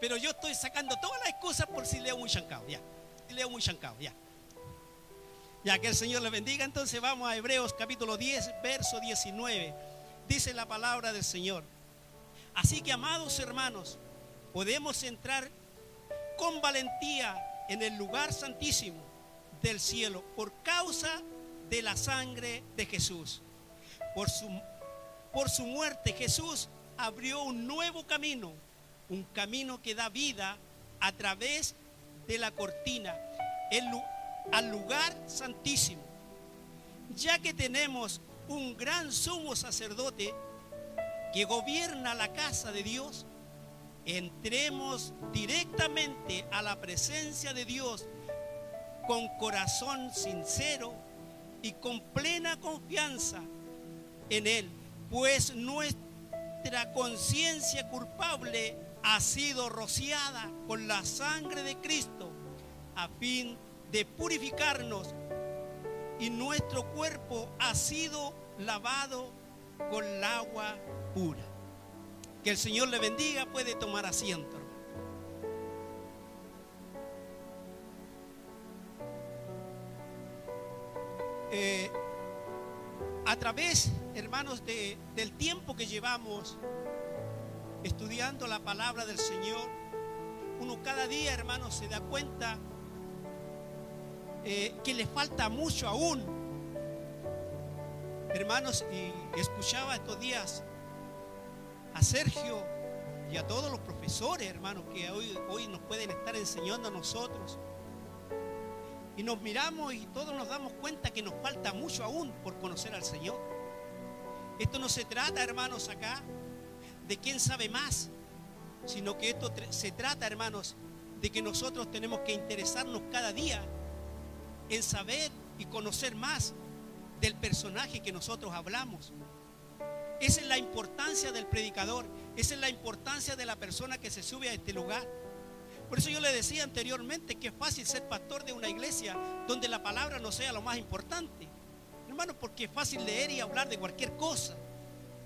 Pero yo estoy sacando todas las excusas por si leo muy chancado, ya. Si leo muy chancado, ya. Ya que el Señor le bendiga, entonces vamos a Hebreos capítulo 10, verso 19. Dice la palabra del Señor. Así que, amados hermanos, podemos entrar con valentía en el lugar santísimo del cielo por causa de la sangre de Jesús. Por su, por su muerte Jesús abrió un nuevo camino, un camino que da vida a través de la cortina al lugar santísimo. Ya que tenemos un gran sumo sacerdote que gobierna la casa de Dios, entremos directamente a la presencia de Dios con corazón sincero y con plena confianza en Él, pues nuestra conciencia culpable ha sido rociada con la sangre de Cristo a fin de purificarnos y nuestro cuerpo ha sido lavado con el agua pura. Que el Señor le bendiga, puede tomar asiento. Eh, a través, hermanos, del tiempo que llevamos estudiando la palabra del Señor, uno cada día, hermanos, se da cuenta eh, que le falta mucho aún. Hermanos, y escuchaba estos días a Sergio y a todos los profesores, hermanos, que hoy, hoy nos pueden estar enseñando a nosotros. Y nos miramos y todos nos damos cuenta que nos falta mucho aún por conocer al Señor. Esto no se trata, hermanos, acá de quién sabe más, sino que esto se trata, hermanos, de que nosotros tenemos que interesarnos cada día en saber y conocer más del personaje que nosotros hablamos. Esa es la importancia del predicador. Esa es la importancia de la persona que se sube a este lugar. Por eso yo le decía anteriormente que es fácil ser pastor de una iglesia donde la palabra no sea lo más importante. Hermanos, porque es fácil leer y hablar de cualquier cosa.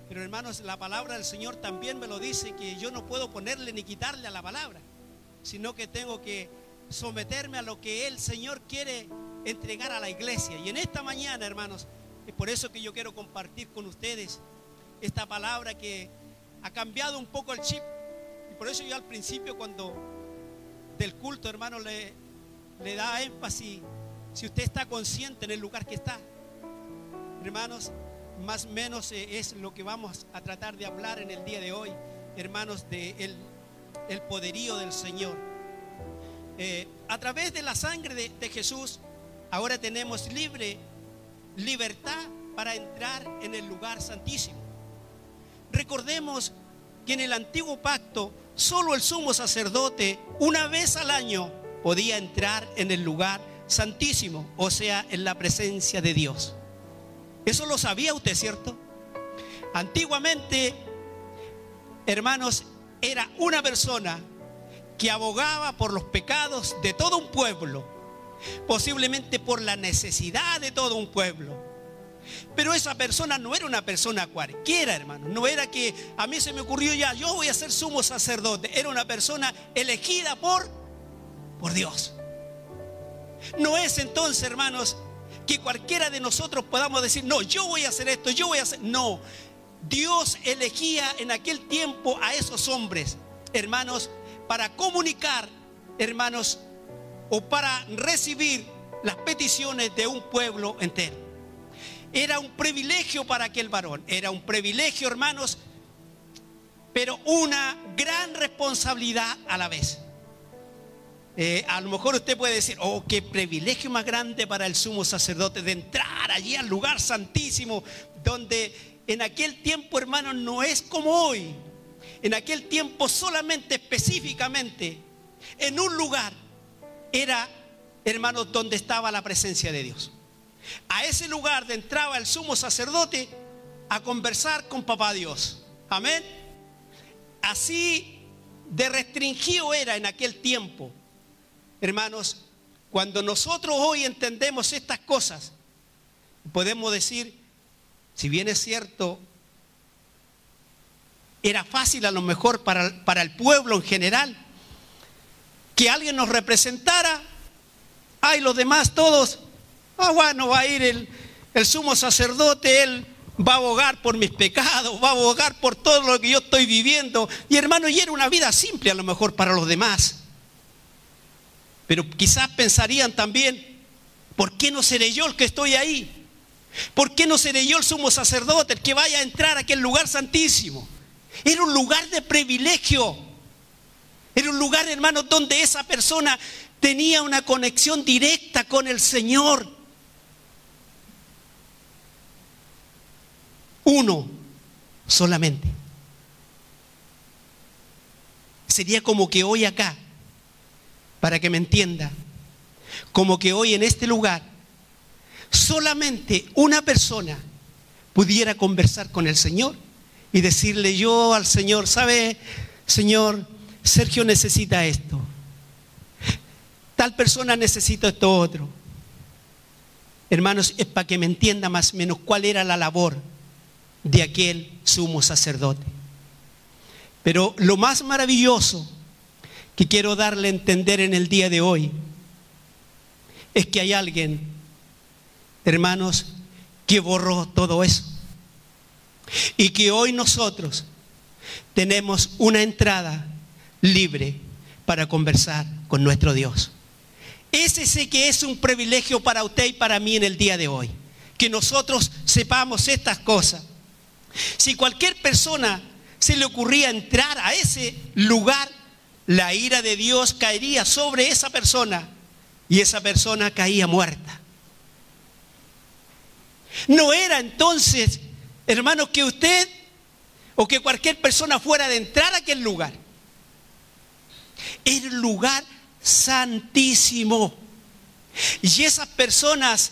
Pero hermanos, la palabra del Señor también me lo dice que yo no puedo ponerle ni quitarle a la palabra, sino que tengo que someterme a lo que el Señor quiere entregar a la iglesia. Y en esta mañana, hermanos, es por eso que yo quiero compartir con ustedes esta palabra que ha cambiado un poco el chip. Y por eso yo al principio cuando del culto, hermano, le, le da énfasis si usted está consciente en el lugar que está. Hermanos, más o menos eh, es lo que vamos a tratar de hablar en el día de hoy, hermanos, de el, poderío del Señor. Eh, a través de la sangre de, de Jesús, ahora tenemos libre libertad para entrar en el lugar santísimo. Recordemos que en el antiguo pacto solo el sumo sacerdote una vez al año podía entrar en el lugar santísimo, o sea, en la presencia de Dios. Eso lo sabía usted, ¿cierto? Antiguamente, hermanos, era una persona que abogaba por los pecados de todo un pueblo, posiblemente por la necesidad de todo un pueblo pero esa persona no era una persona cualquiera, hermano. No era que a mí se me ocurrió ya, yo voy a ser sumo sacerdote. Era una persona elegida por, por Dios. No es entonces, hermanos, que cualquiera de nosotros podamos decir, no, yo voy a hacer esto, yo voy a hacer... No, Dios elegía en aquel tiempo a esos hombres, hermanos, para comunicar, hermanos, o para recibir las peticiones de un pueblo entero. Era un privilegio para aquel varón, era un privilegio, hermanos, pero una gran responsabilidad a la vez. Eh, a lo mejor usted puede decir, oh, qué privilegio más grande para el sumo sacerdote de entrar allí al lugar santísimo, donde en aquel tiempo, hermanos, no es como hoy. En aquel tiempo solamente específicamente, en un lugar, era, hermanos, donde estaba la presencia de Dios. A ese lugar de entraba el sumo sacerdote a conversar con papá Dios. Amén. Así de restringido era en aquel tiempo. Hermanos, cuando nosotros hoy entendemos estas cosas, podemos decir, si bien es cierto, era fácil a lo mejor para, para el pueblo en general, que alguien nos representara, ay, los demás todos, ah, bueno, va a ir el, el sumo sacerdote, él va a abogar por mis pecados, va a abogar por todo lo que yo estoy viviendo. Y hermano, y era una vida simple a lo mejor para los demás. Pero quizás pensarían también, ¿por qué no seré yo el que estoy ahí? ¿Por qué no seré yo el sumo sacerdote el que vaya a entrar a aquel lugar santísimo? Era un lugar de privilegio. Era un lugar, hermano, donde esa persona tenía una conexión directa con el Señor. Uno solamente. Sería como que hoy acá, para que me entienda, como que hoy en este lugar, solamente una persona pudiera conversar con el Señor y decirle yo al Señor, ¿sabe, Señor? Sergio necesita esto. Tal persona necesita esto otro. Hermanos, es para que me entienda más o menos cuál era la labor de aquel sumo sacerdote. Pero lo más maravilloso que quiero darle a entender en el día de hoy es que hay alguien, hermanos, que borró todo eso. Y que hoy nosotros tenemos una entrada libre para conversar con nuestro Dios. Ese sí que es un privilegio para usted y para mí en el día de hoy. Que nosotros sepamos estas cosas. Si cualquier persona se le ocurría entrar a ese lugar, la ira de Dios caería sobre esa persona y esa persona caía muerta. No era entonces hermano, que usted o que cualquier persona fuera de entrar a aquel lugar. Era un lugar santísimo. Y esas personas,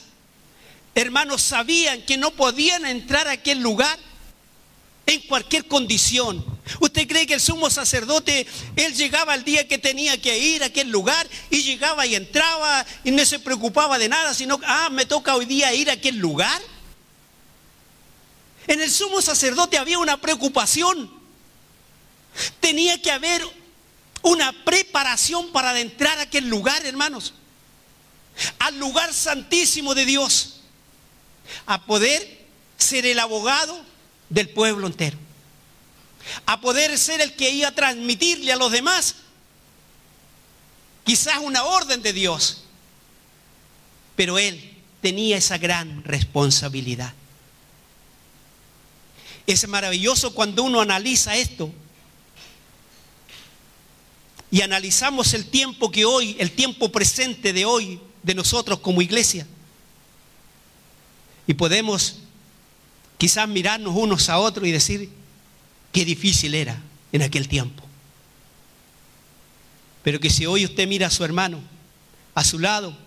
hermanos, sabían que no podían entrar a aquel lugar en cualquier condición. ¿Usted cree que el sumo sacerdote, él llegaba el día que tenía que ir a aquel lugar y llegaba y entraba y no se preocupaba de nada, sino, ah, me toca hoy día ir a aquel lugar? En el sumo sacerdote había una preocupación. Tenía que haber una preparación para adentrar a aquel lugar, hermanos. Al lugar santísimo de Dios. A poder ser el abogado del pueblo entero. A poder ser el que iba a transmitirle a los demás quizás una orden de Dios. Pero él tenía esa gran responsabilidad. Es maravilloso cuando uno analiza esto. Y analizamos el tiempo que hoy, el tiempo presente de hoy, de nosotros como iglesia. Y podemos quizás mirarnos unos a otros y decir, qué difícil era en aquel tiempo. Pero que si hoy usted mira a su hermano a su lado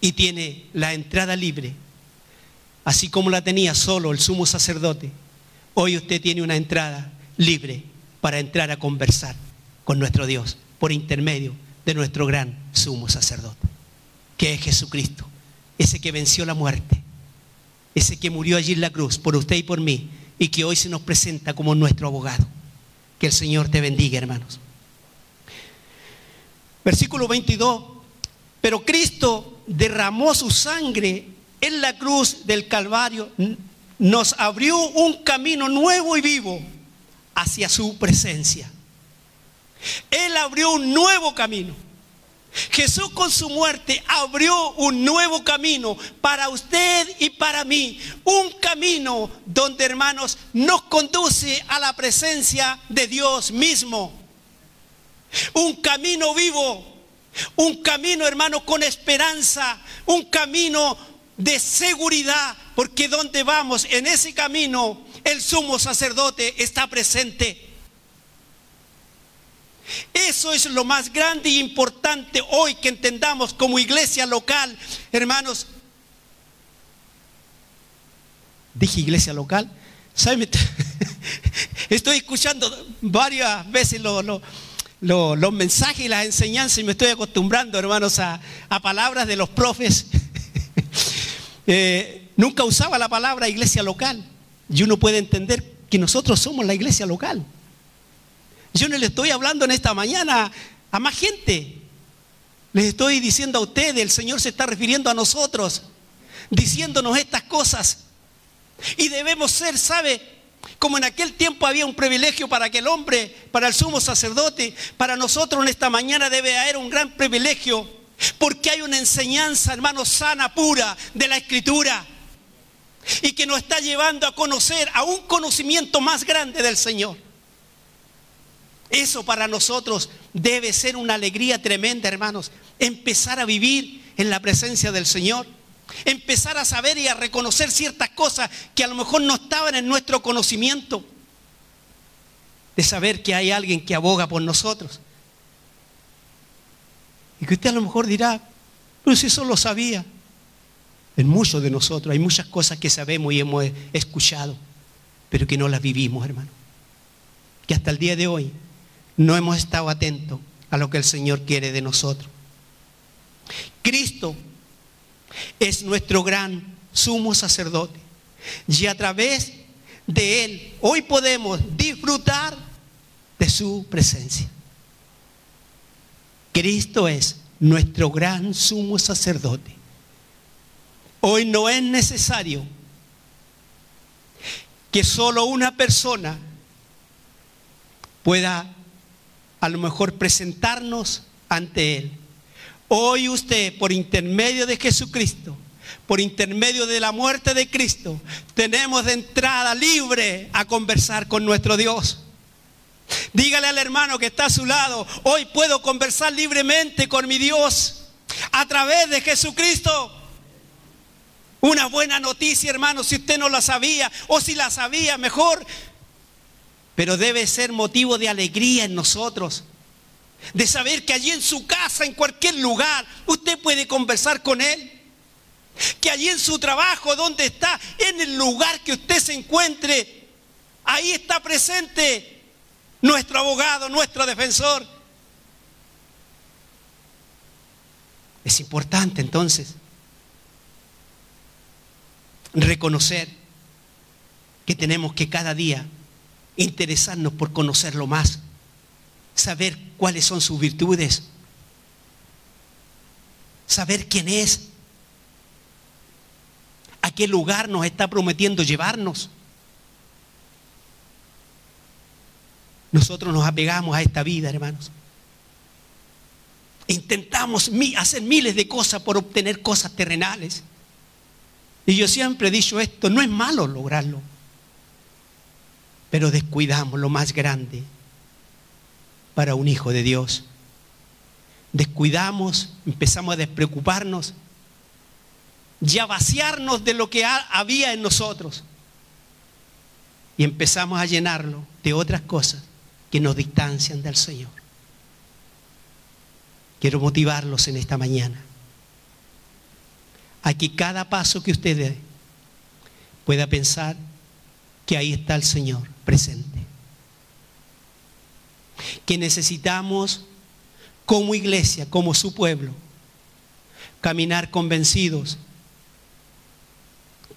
y tiene la entrada libre, así como la tenía solo el sumo sacerdote, hoy usted tiene una entrada libre para entrar a conversar con nuestro Dios por intermedio de nuestro gran sumo sacerdote, que es Jesucristo, ese que venció la muerte, ese que murió allí en la cruz por usted y por mí, y que hoy se nos presenta como nuestro abogado. Que el Señor te bendiga, hermanos. Versículo 22. Pero Cristo derramó su sangre en la cruz del Calvario nos abrió un camino nuevo y vivo hacia su presencia. Él abrió un nuevo camino. Jesús con su muerte abrió un nuevo camino para usted y para mí. Un camino donde, hermanos, nos conduce a la presencia de Dios mismo. Un camino vivo. Un camino, hermano, con esperanza. Un camino de seguridad, porque donde vamos, en ese camino, el sumo sacerdote está presente. Eso es lo más grande y importante hoy que entendamos como iglesia local, hermanos. Dije iglesia local. Estoy escuchando varias veces los mensajes y las enseñanzas y me estoy acostumbrando, hermanos, a, a palabras de los profes. Eh, nunca usaba la palabra iglesia local. Y uno puede entender que nosotros somos la iglesia local. Yo no le estoy hablando en esta mañana a más gente. Les estoy diciendo a ustedes, el Señor se está refiriendo a nosotros, diciéndonos estas cosas. Y debemos ser, ¿sabe? Como en aquel tiempo había un privilegio para que el hombre, para el sumo sacerdote, para nosotros en esta mañana debe haber un gran privilegio, porque hay una enseñanza, hermano, sana, pura de la escritura, y que nos está llevando a conocer a un conocimiento más grande del Señor. Eso para nosotros debe ser una alegría tremenda, hermanos, empezar a vivir en la presencia del Señor. Empezar a saber y a reconocer ciertas cosas que a lo mejor no estaban en nuestro conocimiento. De saber que hay alguien que aboga por nosotros. Y que usted a lo mejor dirá, pero si eso lo sabía. En muchos de nosotros hay muchas cosas que sabemos y hemos escuchado, pero que no las vivimos, hermano. Que hasta el día de hoy no hemos estado atentos a lo que el Señor quiere de nosotros. Cristo es nuestro gran sumo sacerdote. Y a través de Él hoy podemos disfrutar de su presencia. Cristo es nuestro gran sumo sacerdote. Hoy no es necesario que solo una persona pueda a lo mejor presentarnos ante Él. Hoy usted, por intermedio de Jesucristo, por intermedio de la muerte de Cristo, tenemos de entrada libre a conversar con nuestro Dios. Dígale al hermano que está a su lado, hoy puedo conversar libremente con mi Dios a través de Jesucristo. Una buena noticia, hermano, si usted no la sabía o si la sabía mejor, pero debe ser motivo de alegría en nosotros de saber que allí en su casa, en cualquier lugar, usted puede conversar con Él. Que allí en su trabajo, donde está, en el lugar que usted se encuentre, ahí está presente nuestro abogado, nuestro defensor. Es importante entonces reconocer que tenemos que cada día interesarnos por conocerlo más saber cuáles son sus virtudes, saber quién es, a qué lugar nos está prometiendo llevarnos. Nosotros nos apegamos a esta vida, hermanos. Intentamos hacer miles de cosas por obtener cosas terrenales. Y yo siempre he dicho esto, no es malo lograrlo, pero descuidamos lo más grande, para un hijo de Dios. Descuidamos, empezamos a despreocuparnos y a vaciarnos de lo que había en nosotros. Y empezamos a llenarlo de otras cosas que nos distancian del Señor. Quiero motivarlos en esta mañana. A que cada paso que usted dé pueda pensar que ahí está el Señor presente. Que necesitamos como iglesia, como su pueblo, caminar convencidos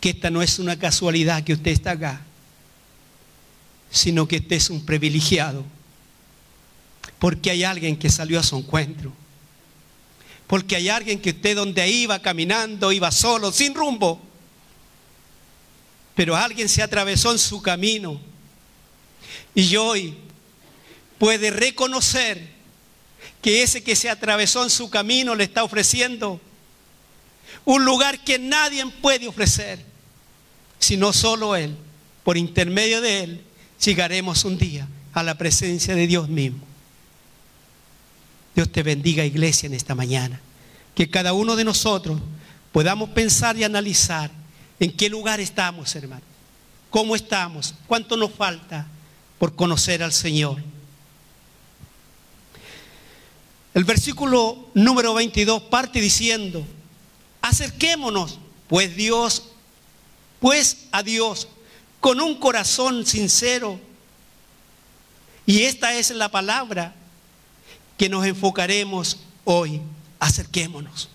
que esta no es una casualidad que usted está acá, sino que este es un privilegiado, porque hay alguien que salió a su encuentro, porque hay alguien que usted donde iba caminando, iba solo, sin rumbo, pero alguien se atravesó en su camino y hoy puede reconocer que ese que se atravesó en su camino le está ofreciendo un lugar que nadie puede ofrecer, sino solo Él. Por intermedio de Él llegaremos un día a la presencia de Dios mismo. Dios te bendiga iglesia en esta mañana. Que cada uno de nosotros podamos pensar y analizar en qué lugar estamos, hermano. ¿Cómo estamos? ¿Cuánto nos falta por conocer al Señor? El versículo número 22 parte diciendo, acerquémonos, pues Dios, pues a Dios, con un corazón sincero. Y esta es la palabra que nos enfocaremos hoy. Acerquémonos.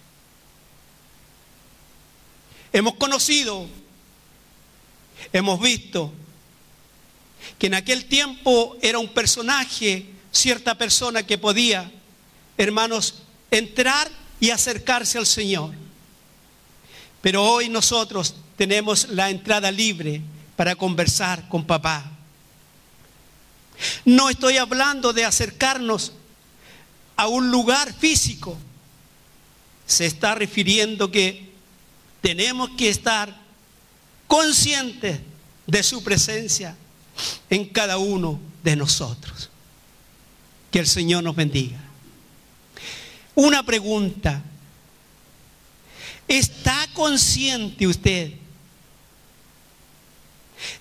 Hemos conocido, hemos visto que en aquel tiempo era un personaje cierta persona que podía, hermanos, entrar y acercarse al Señor. Pero hoy nosotros tenemos la entrada libre para conversar con papá. No estoy hablando de acercarnos a un lugar físico. Se está refiriendo que tenemos que estar conscientes de su presencia en cada uno de nosotros. Que el Señor nos bendiga. Una pregunta. ¿Está consciente usted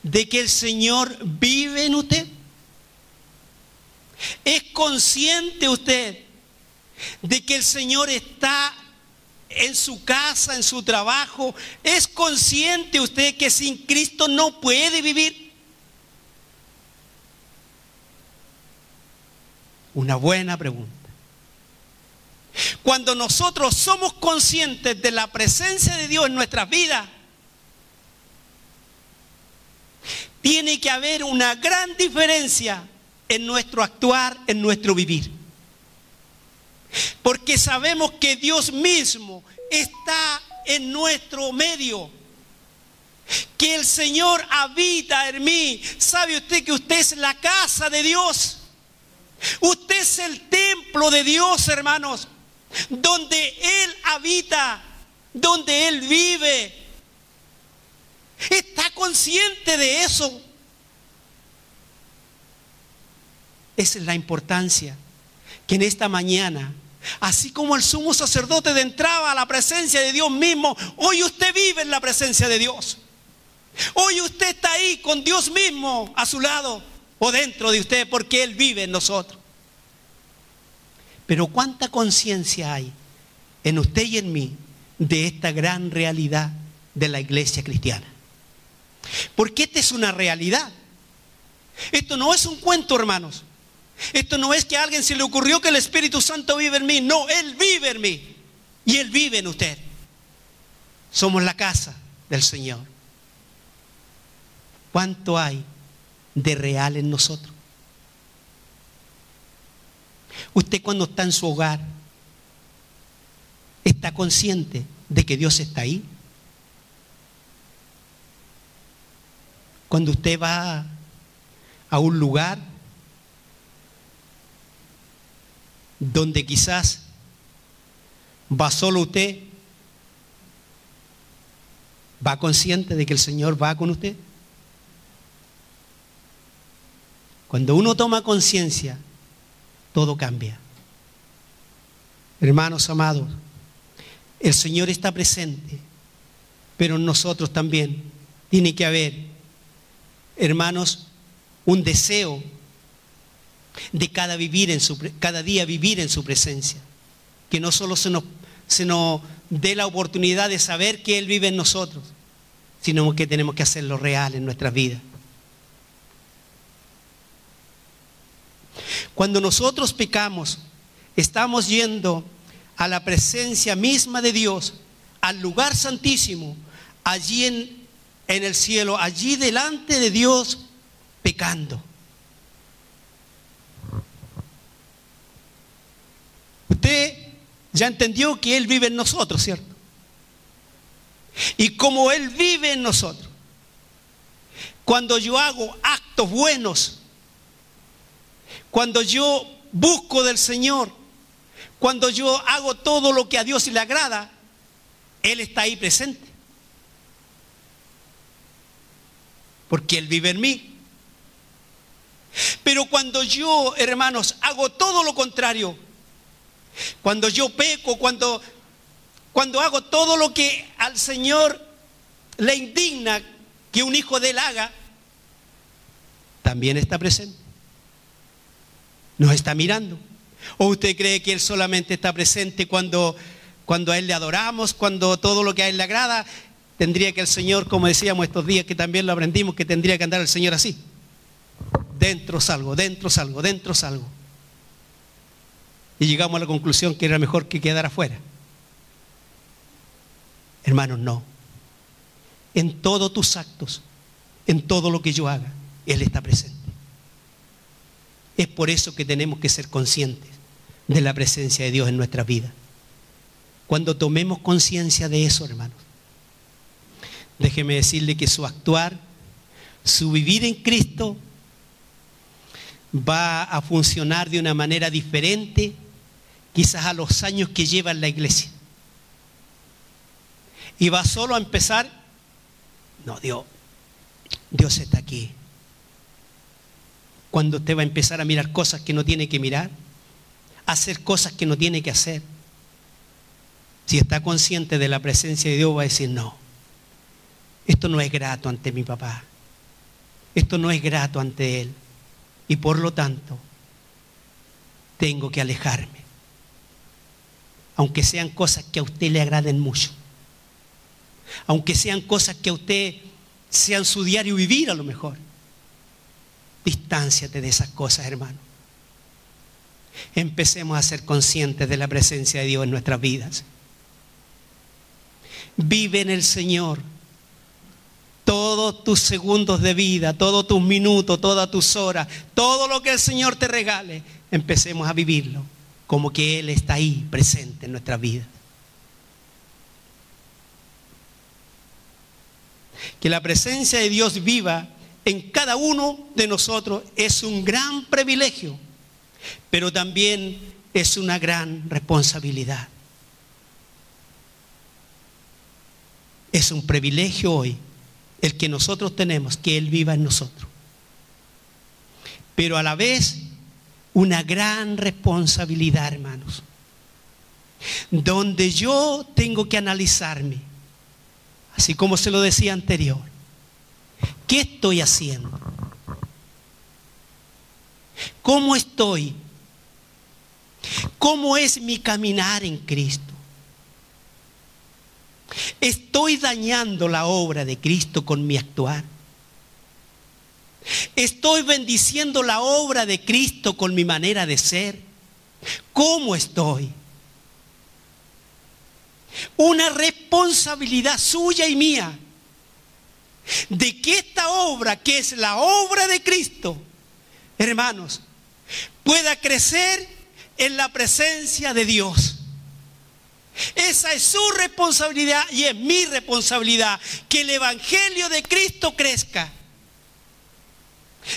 de que el Señor vive en usted? ¿Es consciente usted de que el Señor está en su casa, en su trabajo? ¿Es consciente usted que sin Cristo no puede vivir? Una buena pregunta. Cuando nosotros somos conscientes de la presencia de Dios en nuestras vidas, tiene que haber una gran diferencia en nuestro actuar, en nuestro vivir. Porque sabemos que Dios mismo está en nuestro medio. Que el Señor habita en mí. ¿Sabe usted que usted es la casa de Dios? Usted es el templo de Dios, hermanos. Donde Él habita, donde Él vive. ¿Está consciente de eso? Esa es la importancia que en esta mañana, así como el sumo sacerdote entraba a la presencia de Dios mismo, hoy usted vive en la presencia de Dios. Hoy usted está ahí con Dios mismo a su lado o dentro de usted porque Él vive en nosotros. Pero cuánta conciencia hay en usted y en mí de esta gran realidad de la iglesia cristiana. Porque esta es una realidad. Esto no es un cuento, hermanos. Esto no es que a alguien se le ocurrió que el Espíritu Santo vive en mí. No, Él vive en mí. Y Él vive en usted. Somos la casa del Señor. ¿Cuánto hay de real en nosotros? Usted cuando está en su hogar, ¿está consciente de que Dios está ahí? Cuando usted va a un lugar donde quizás va solo usted, va consciente de que el Señor va con usted. Cuando uno toma conciencia, todo cambia. Hermanos amados, el Señor está presente, pero en nosotros también tiene que haber, hermanos, un deseo de cada, vivir en su, cada día vivir en su presencia. Que no solo se nos, se nos dé la oportunidad de saber que Él vive en nosotros, sino que tenemos que hacerlo real en nuestras vidas. Cuando nosotros pecamos, estamos yendo a la presencia misma de Dios, al lugar santísimo, allí en, en el cielo, allí delante de Dios, pecando. Usted ya entendió que Él vive en nosotros, ¿cierto? Y como Él vive en nosotros, cuando yo hago actos buenos, cuando yo busco del Señor, cuando yo hago todo lo que a Dios le agrada, Él está ahí presente. Porque Él vive en mí. Pero cuando yo, hermanos, hago todo lo contrario, cuando yo peco, cuando, cuando hago todo lo que al Señor le indigna que un hijo de él haga, también está presente. Nos está mirando. ¿O usted cree que Él solamente está presente cuando, cuando a Él le adoramos, cuando todo lo que a Él le agrada? Tendría que el Señor, como decíamos estos días que también lo aprendimos, que tendría que andar el Señor así. Dentro salgo, dentro salgo, dentro salgo y llegamos a la conclusión que era mejor que quedara afuera. Hermanos, no. En todos tus actos, en todo lo que yo haga, Él está presente. Es por eso que tenemos que ser conscientes de la presencia de Dios en nuestra vida. Cuando tomemos conciencia de eso, hermanos, déjeme decirle que su actuar, su vivir en Cristo, va a funcionar de una manera diferente quizás a los años que lleva en la iglesia. Y va solo a empezar, no, Dios, Dios está aquí. Cuando usted va a empezar a mirar cosas que no tiene que mirar, hacer cosas que no tiene que hacer. Si está consciente de la presencia de Dios, va a decir, no, esto no es grato ante mi papá. Esto no es grato ante Él. Y por lo tanto, tengo que alejarme. Aunque sean cosas que a usted le agraden mucho. Aunque sean cosas que a usted sean su diario vivir a lo mejor. Distánciate de esas cosas, hermano. Empecemos a ser conscientes de la presencia de Dios en nuestras vidas. Vive en el Señor todos tus segundos de vida, todos tus minutos, todas tus horas, todo lo que el Señor te regale, empecemos a vivirlo como que Él está ahí presente en nuestra vida. Que la presencia de Dios viva en cada uno de nosotros es un gran privilegio, pero también es una gran responsabilidad. Es un privilegio hoy el que nosotros tenemos, que Él viva en nosotros. Pero a la vez, una gran responsabilidad, hermanos, donde yo tengo que analizarme, así como se lo decía anterior, ¿qué estoy haciendo? ¿Cómo estoy? ¿Cómo es mi caminar en Cristo? Estoy dañando la obra de Cristo con mi actuar. Estoy bendiciendo la obra de Cristo con mi manera de ser. ¿Cómo estoy? Una responsabilidad suya y mía de que esta obra, que es la obra de Cristo, hermanos, pueda crecer en la presencia de Dios. Esa es su responsabilidad y es mi responsabilidad. Que el Evangelio de Cristo crezca.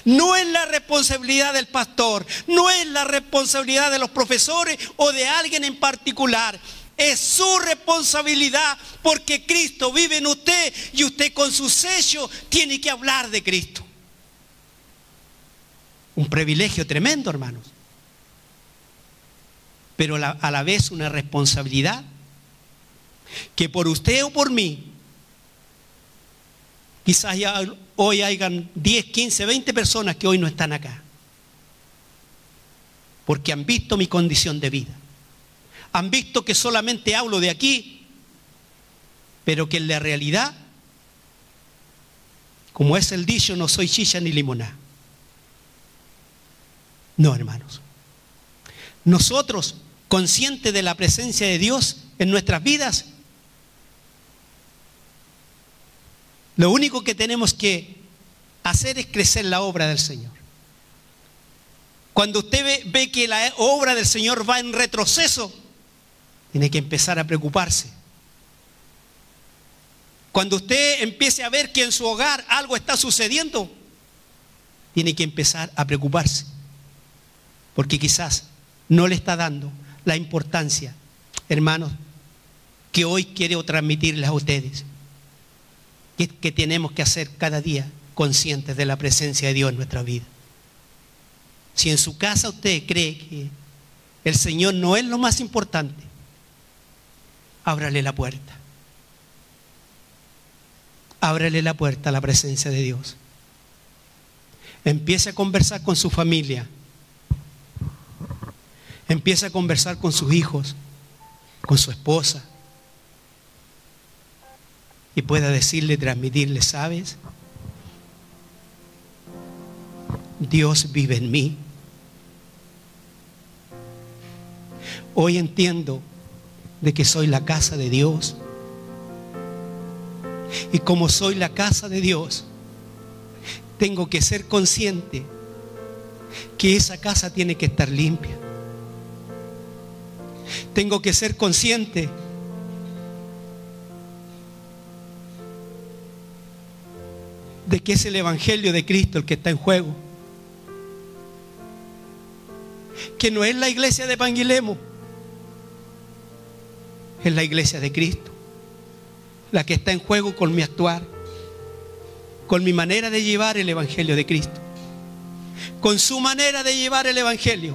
No es la responsabilidad del pastor, no es la responsabilidad de los profesores o de alguien en particular. Es su responsabilidad porque Cristo vive en usted y usted con su sello tiene que hablar de Cristo. Un privilegio tremendo, hermanos. Pero a la vez una responsabilidad que por usted o por mí, quizás ya hoy hayan 10, 15, 20 personas que hoy no están acá. Porque han visto mi condición de vida. Han visto que solamente hablo de aquí, pero que en la realidad, como es el dicho, no soy chicha ni limoná. No, hermanos. Nosotros, conscientes de la presencia de Dios en nuestras vidas, Lo único que tenemos que hacer es crecer la obra del Señor. Cuando usted ve, que la obra del Señor va en retroceso, tiene que empezar a preocuparse. Cuando usted empiece a ver que en su hogar algo está sucediendo, tiene que empezar a preocuparse. Porque quizás no le está dando la importancia, hermanos, que hoy quiero transmitirles a ustedes que, tenemos que hacer cada día conscientes de la presencia de Dios en nuestra vida. Si en su casa usted cree que el Señor no es lo más importante, ábrale la puerta. Ábrale la puerta a la presencia de Dios. Empiece a conversar con su familia. Empiece a conversar con sus hijos, con su esposa, y pueda decirle, transmitirle, ¿sabes? Dios vive en mí. Hoy entiendo de que soy la casa de Dios. Y como soy la casa de Dios, tengo que ser consciente que esa casa tiene que estar limpia. Tengo que ser consciente de que es el Evangelio de Cristo el que está en juego. Que no es la iglesia de Panguilemo, es la iglesia de Cristo, la que está en juego con mi actuar, con mi manera de llevar el Evangelio de Cristo, con su manera de llevar el Evangelio.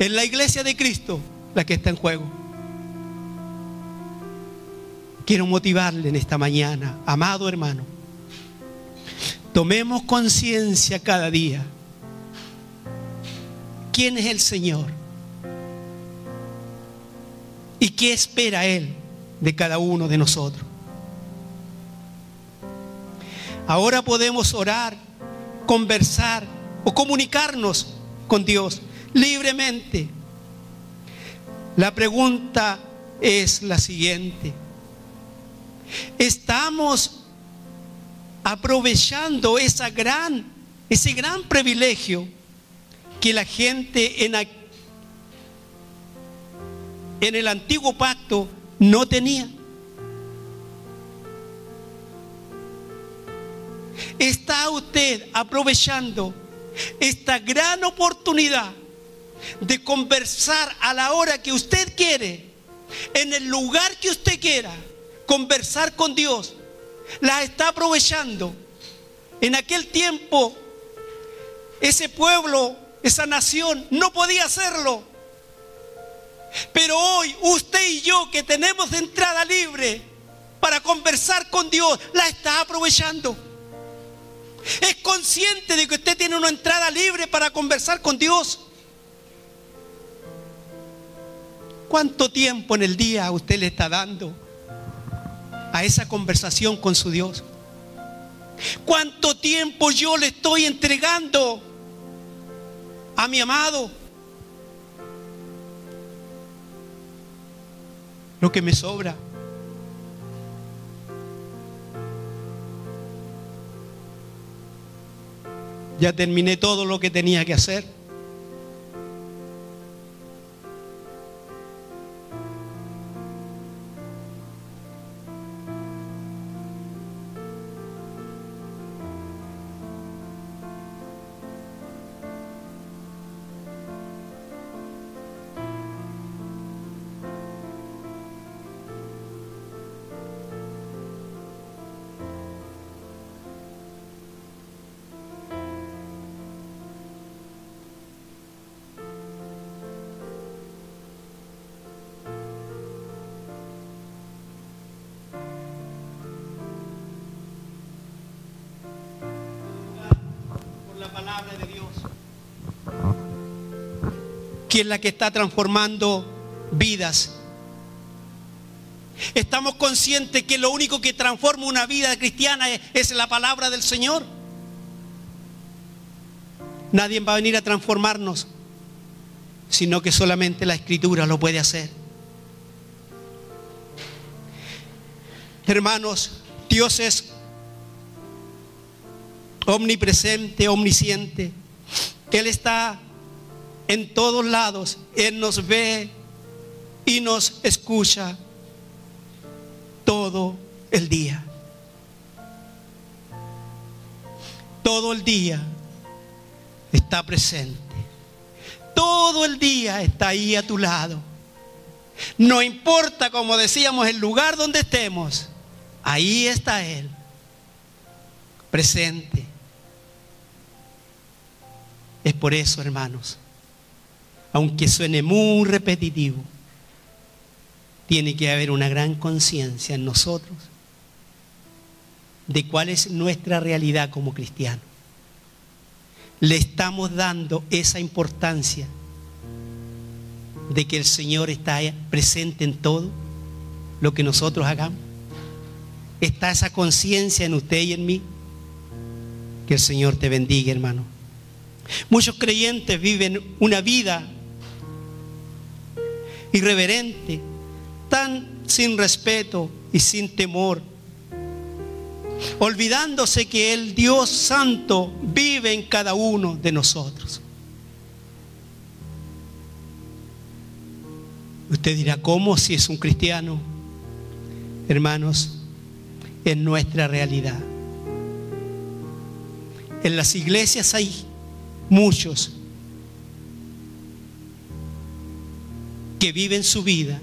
Es la iglesia de Cristo la que está en juego. Quiero motivarle en esta mañana, amado hermano, tomemos conciencia cada día. ¿Quién es el Señor? ¿Y qué espera Él de cada uno de nosotros? Ahora podemos orar, conversar o comunicarnos con Dios libremente. La pregunta es la siguiente. ¿Estamos aprovechando esa gran, ese gran privilegio que la gente en, en el antiguo pacto no tenía? ¿Está usted aprovechando esta gran oportunidad de conversar a la hora que usted quiere, en el lugar que usted quiera, conversar con Dios? La está aprovechando. En aquel tiempo, ese pueblo, esa nación, no podía hacerlo. Pero hoy usted y yo que tenemos entrada libre para conversar con Dios, la está aprovechando. Es consciente de que usted tiene una entrada libre para conversar con Dios. ¿Cuánto tiempo en el día usted le está dando a esa conversación con su Dios? ¿Cuánto tiempo yo le estoy entregando a mi amado? Lo que me sobra. Ya terminé todo lo que tenía que hacer. Que es la que está transformando vidas. Estamos conscientes que lo único que transforma una vida cristiana es, la palabra del Señor. Nadie va a venir a transformarnos, sino que solamente la escritura lo puede hacer. Hermanos, Dios es omnipresente, omnisciente. Él está en todos lados. Él nos ve y nos escucha todo el día. Todo el día está presente. Todo el día está ahí a tu lado. No importa, como decíamos, el lugar donde estemos, ahí está Él, presente. Es por eso, hermanos, aunque suene muy repetitivo, tiene que haber una gran conciencia en nosotros de cuál es nuestra realidad como cristianos. Le estamos dando esa importancia de que el Señor está presente en todo lo que nosotros hagamos. Está esa conciencia en usted y en mí. Que el Señor te bendiga, hermano. Muchos creyentes viven una vida irreverente, tan sin respeto y sin temor. Olvidándose que el Dios Santo vive en cada uno de nosotros. Usted dirá, ¿cómo si es un cristiano? Hermanos, en nuestra realidad. En las iglesias hay muchos que viven su vida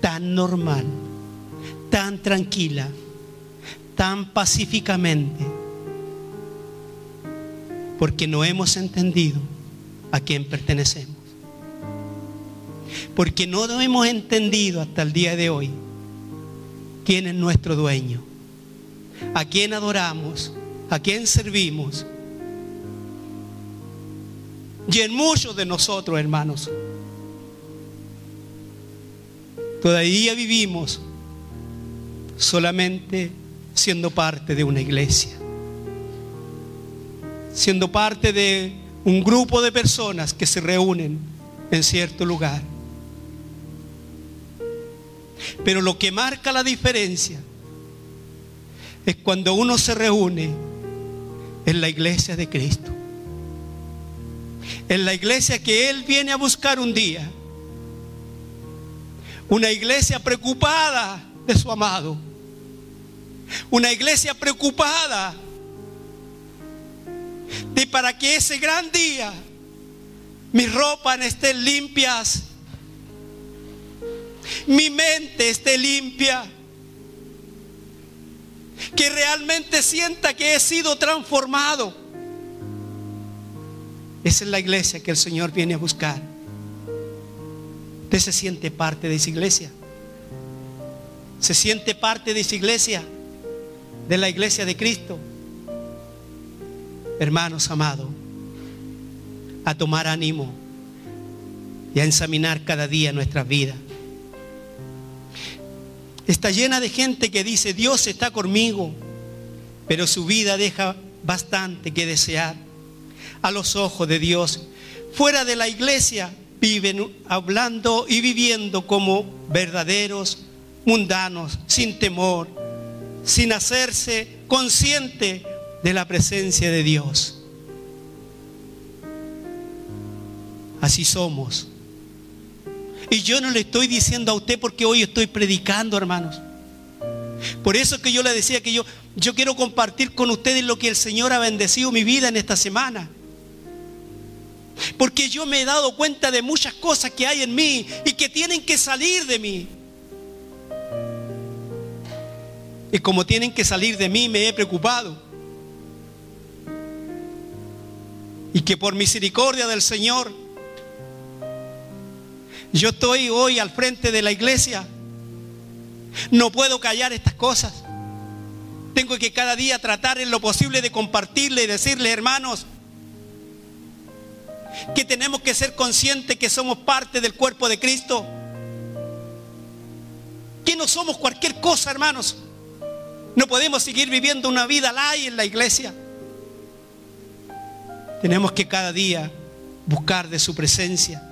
tan normal, tan tranquila, tan pacíficamente, porque no hemos entendido a quién pertenecemos. Porque no hemos entendido hasta el día de hoy quién es nuestro dueño, a quién adoramos, a quién servimos. Y en muchos de nosotros, hermanos, todavía vivimos solamente siendo parte de una iglesia, siendo parte de un grupo de personas que se reúnen en cierto lugar. Pero lo que marca la diferencia es cuando uno se reúne en la iglesia de Cristo. En la iglesia que Él viene a buscar un día. Una iglesia preocupada de su amado. Una iglesia preocupada de para que ese gran día mis ropas estén limpias mi mente esté limpia, que realmente sienta que he sido transformado. Esa es la iglesia que el Señor viene a buscar. Usted se siente parte de esa iglesia. Se siente parte de esa iglesia, de la iglesia de Cristo. Hermanos amados, a tomar ánimo y a examinar cada día nuestras vidas. Está llena de gente que dice, Dios está conmigo, pero su vida deja bastante que desear a los ojos de Dios. Fuera de la iglesia viven hablando y viviendo como verdaderos mundanos, sin temor, sin hacerse consciente de la presencia de Dios. Así somos. Y yo no le estoy diciendo a usted porque hoy estoy predicando, hermanos. Por eso que yo le decía que yo, yo quiero compartir con ustedes lo que el Señor ha bendecido mi vida en esta semana. Porque yo me he dado cuenta de muchas cosas que hay en mí y que tienen que salir de mí. Y como tienen que salir de mí, me he preocupado. Y que por misericordia del Señor, yo estoy hoy al frente de la iglesia. No puedo callar estas cosas. Tengo que cada día tratar en lo posible de compartirle y decirle, hermanos, que tenemos que ser conscientes que somos parte del cuerpo de Cristo. Que no somos cualquier cosa, hermanos. No podemos seguir viviendo una vida light en la iglesia. Tenemos que cada día buscar de su presencia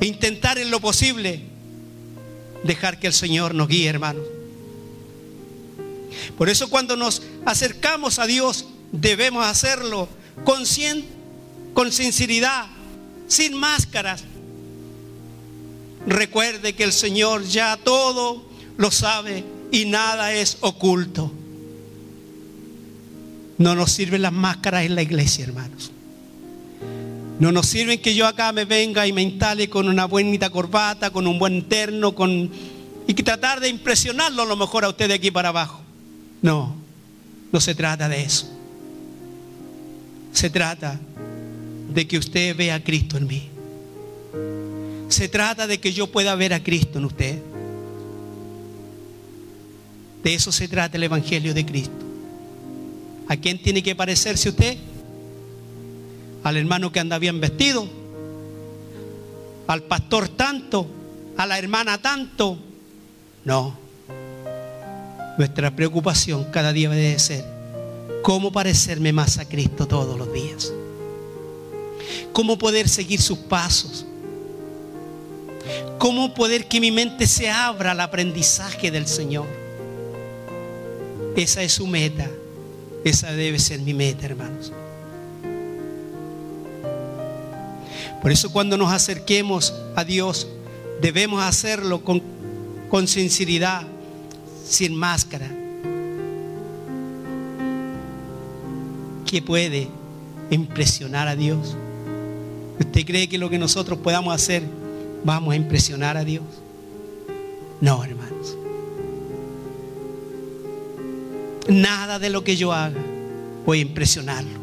e intentar en lo posible dejar que el Señor nos guíe, hermano. Por eso cuando nos acercamos a Dios debemos hacerlo con, con sinceridad, sin máscaras. Recuerde que el Señor ya todo lo sabe y nada es oculto. No nos sirven las máscaras en la iglesia, hermanos. No nos sirven que yo acá me venga y me instale con una buenita corbata, con un buen terno, con... y que tratar de impresionarlo a lo mejor a usted de aquí para abajo. No, no se trata de eso. Se trata de que usted vea a Cristo en mí. Se trata de que yo pueda ver a Cristo en usted. De eso se trata el Evangelio de Cristo. ¿A quién tiene que parecerse usted? al hermano que anda bien vestido, al pastor tanto, a la hermana tanto. No. Nuestra preocupación cada día debe ser cómo parecerme más a Cristo todos los días. Cómo poder seguir sus pasos. Cómo poder que mi mente se abra al aprendizaje del Señor. Esa es su meta. Esa debe ser mi meta, hermanos. Por eso cuando nos acerquemos a Dios, debemos hacerlo con, con sinceridad, sin máscara. ¿Qué puede impresionar a Dios? ¿Usted cree que lo que nosotros podamos hacer vamos a impresionar a Dios? No, hermanos. Nada de lo que yo haga voy a impresionarlo,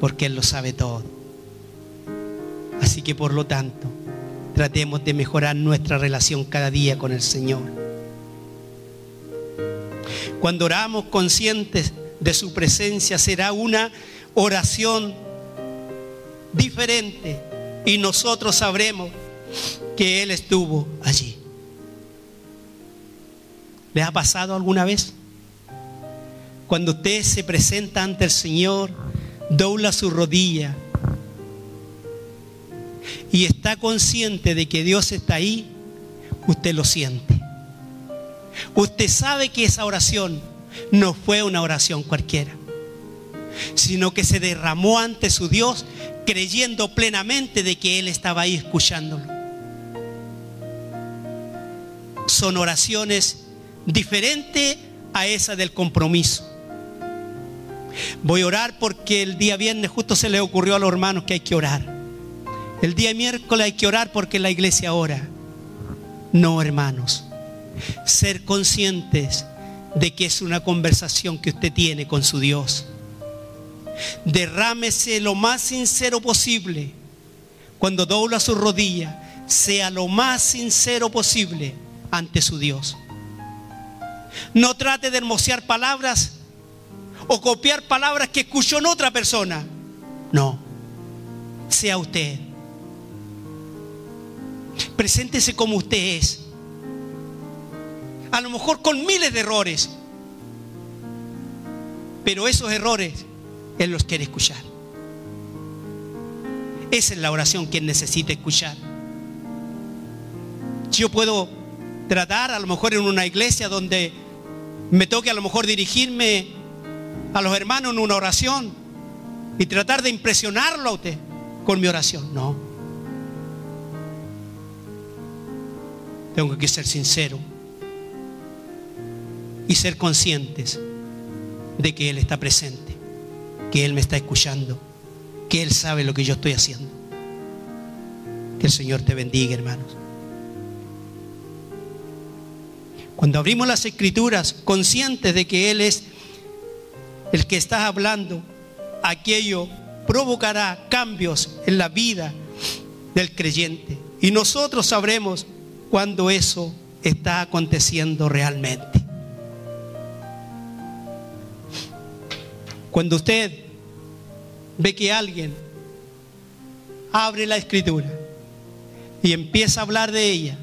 porque Él lo sabe todo. Así que por lo tanto, tratemos de mejorar nuestra relación cada día con el Señor. Cuando oramos conscientes de su presencia, será una oración diferente y nosotros sabremos que Él estuvo allí. ¿Le ha pasado alguna vez? Cuando usted se presenta ante el Señor, dobla su rodilla y está consciente de que Dios está ahí, usted lo siente. Usted sabe que esa oración no fue una oración cualquiera, sino que se derramó ante su Dios creyendo plenamente de que Él estaba ahí escuchándolo. Son oraciones diferentes a esa del compromiso. Voy a orar porque el día viernes justo se le ocurrió a los hermanos que hay que orar. El día miércoles hay que orar porque la iglesia ora. No, hermanos. Ser conscientes de que es una conversación que usted tiene con su Dios. Derrámese lo más sincero posible. Cuando dobla su rodilla, sea lo más sincero posible ante su Dios. No trate de hermosear palabras o copiar palabras que escuchó en otra persona. No, sea usted. Preséntese como usted es. A lo mejor con miles de errores. Pero esos errores Él los quiere escuchar. Esa es la oración que Él necesita escuchar. Yo puedo tratar a lo mejor en una iglesia donde me toque a lo mejor dirigirme a los hermanos en una oración y tratar de impresionarlo a usted con mi oración. No. Tengo que ser sincero y ser conscientes de que Él está presente, que Él me está escuchando, que Él sabe lo que yo estoy haciendo. Que el Señor te bendiga, hermanos. Cuando abrimos las escrituras conscientes de que Él es el que estás hablando, aquello provocará cambios en la vida del creyente. Y nosotros sabremos cuando eso está aconteciendo realmente. Cuando usted ve que alguien abre la escritura y empieza a hablar de ella,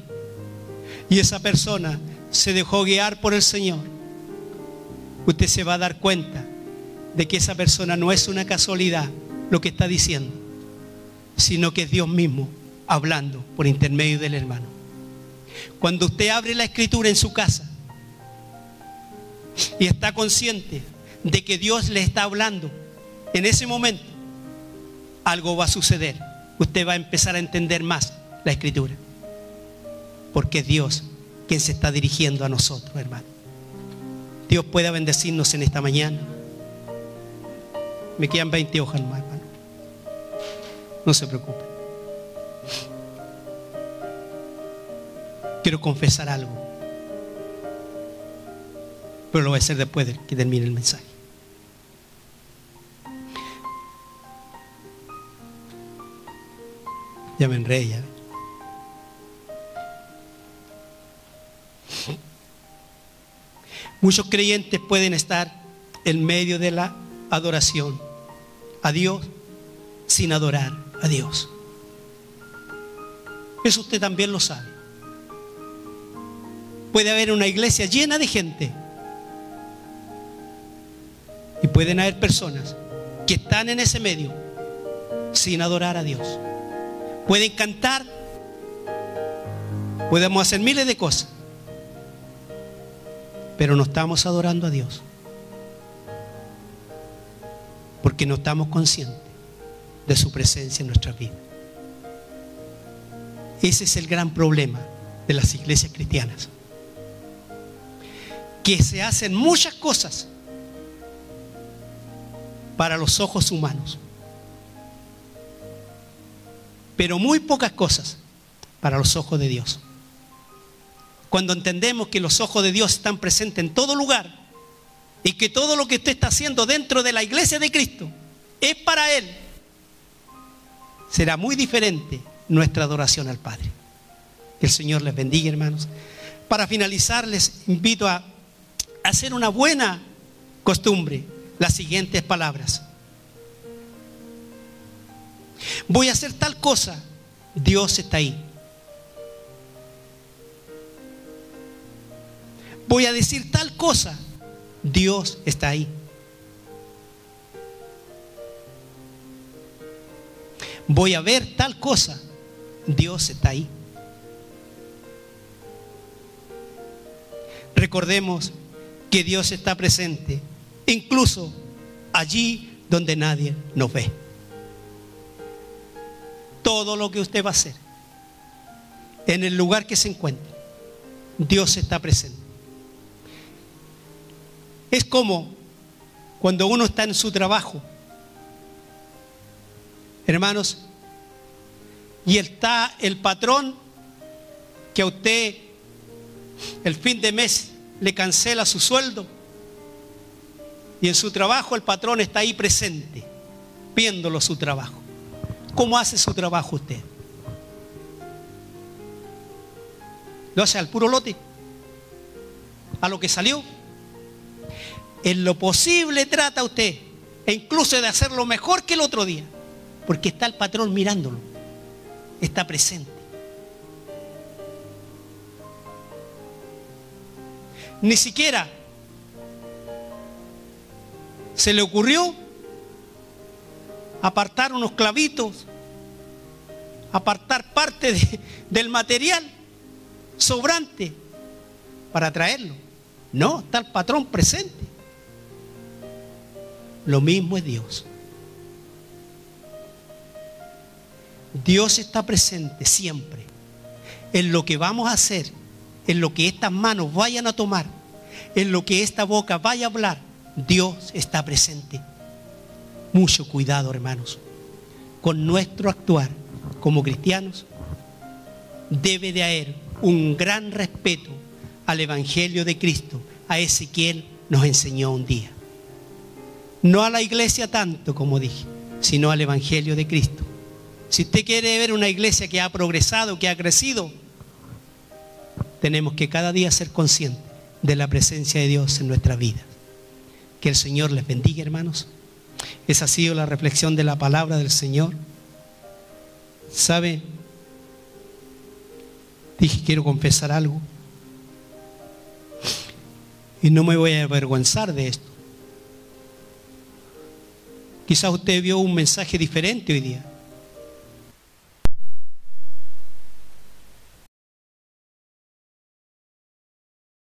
y esa persona se dejó guiar por el Señor, usted se va a dar cuenta de que esa persona no es una casualidad lo que está diciendo, sino que es Dios mismo hablando por intermedio del hermano. Cuando usted abre la escritura en su casa y está consciente de que Dios le está hablando, en ese momento algo va a suceder. Usted va a empezar a entender más la escritura. Porque es Dios quien se está dirigiendo a nosotros, hermano. Dios pueda bendecirnos en esta mañana. Me quedan 20 hojas más, hermano. No se preocupe. Quiero confesar algo. Pero lo voy a hacer después de que termine el mensaje. Ya me ya. Muchos creyentes pueden estar en medio de la adoración a Dios sin adorar a Dios. Eso usted también lo sabe. Puede haber una iglesia llena de gente y pueden haber personas que están en ese medio sin adorar a Dios. Pueden cantar, podemos hacer miles de cosas, pero no estamos adorando a Dios porque no estamos conscientes de su presencia en nuestra vida. Ese es el gran problema de las iglesias cristianas. Que se hacen muchas cosas para los ojos humanos, pero muy pocas cosas para los ojos de Dios. Cuando entendemos que los ojos de Dios están presentes en todo lugar y que todo lo que usted está haciendo dentro de la iglesia de Cristo es para Él, será muy diferente nuestra adoración al Padre. Que el Señor les bendiga, hermanos. Para finalizar, les invito a hacer una buena costumbre, las siguientes palabras. Voy a hacer tal cosa, Dios está ahí. Voy a decir tal cosa, Dios está ahí. Voy a ver tal cosa, Dios está ahí. Recordemos que Dios está presente, incluso allí donde nadie nos ve. Todo lo que usted va a hacer, en el lugar que se encuentre, Dios está presente. Es como cuando uno está en su trabajo, hermanos, y está el patrón que a usted el fin de mes le cancela su sueldo y en su trabajo el patrón está ahí presente, viéndolo su trabajo. ¿Cómo hace su trabajo usted? ¿Lo hace al puro lote? ¿A lo que salió? En lo posible trata usted, e incluso de hacerlo mejor que el otro día, porque está el patrón mirándolo, está presente. Ni siquiera se le ocurrió apartar unos clavitos, apartar parte del material sobrante para traerlo. No, está el patrón presente. Lo mismo es Dios. Dios está presente siempre en lo que vamos a hacer en lo que estas manos vayan a tomar, en lo que esta boca vaya a hablar, Dios está presente. Mucho cuidado, hermanos, con nuestro actuar como cristianos. Debe de haber un gran respeto al Evangelio de Cristo, a ese quien nos enseñó un día. No a la iglesia tanto, como dije, sino al Evangelio de Cristo. Si usted quiere ver una iglesia que ha progresado, que ha crecido, tenemos que cada día ser conscientes de la presencia de Dios en nuestra vida. Que el Señor les bendiga, hermanos. Esa ha sido la reflexión de la palabra del Señor. ¿Sabe? Dije, quiero confesar algo. Y no me voy a avergonzar de esto. Quizás usted vio un mensaje diferente hoy día.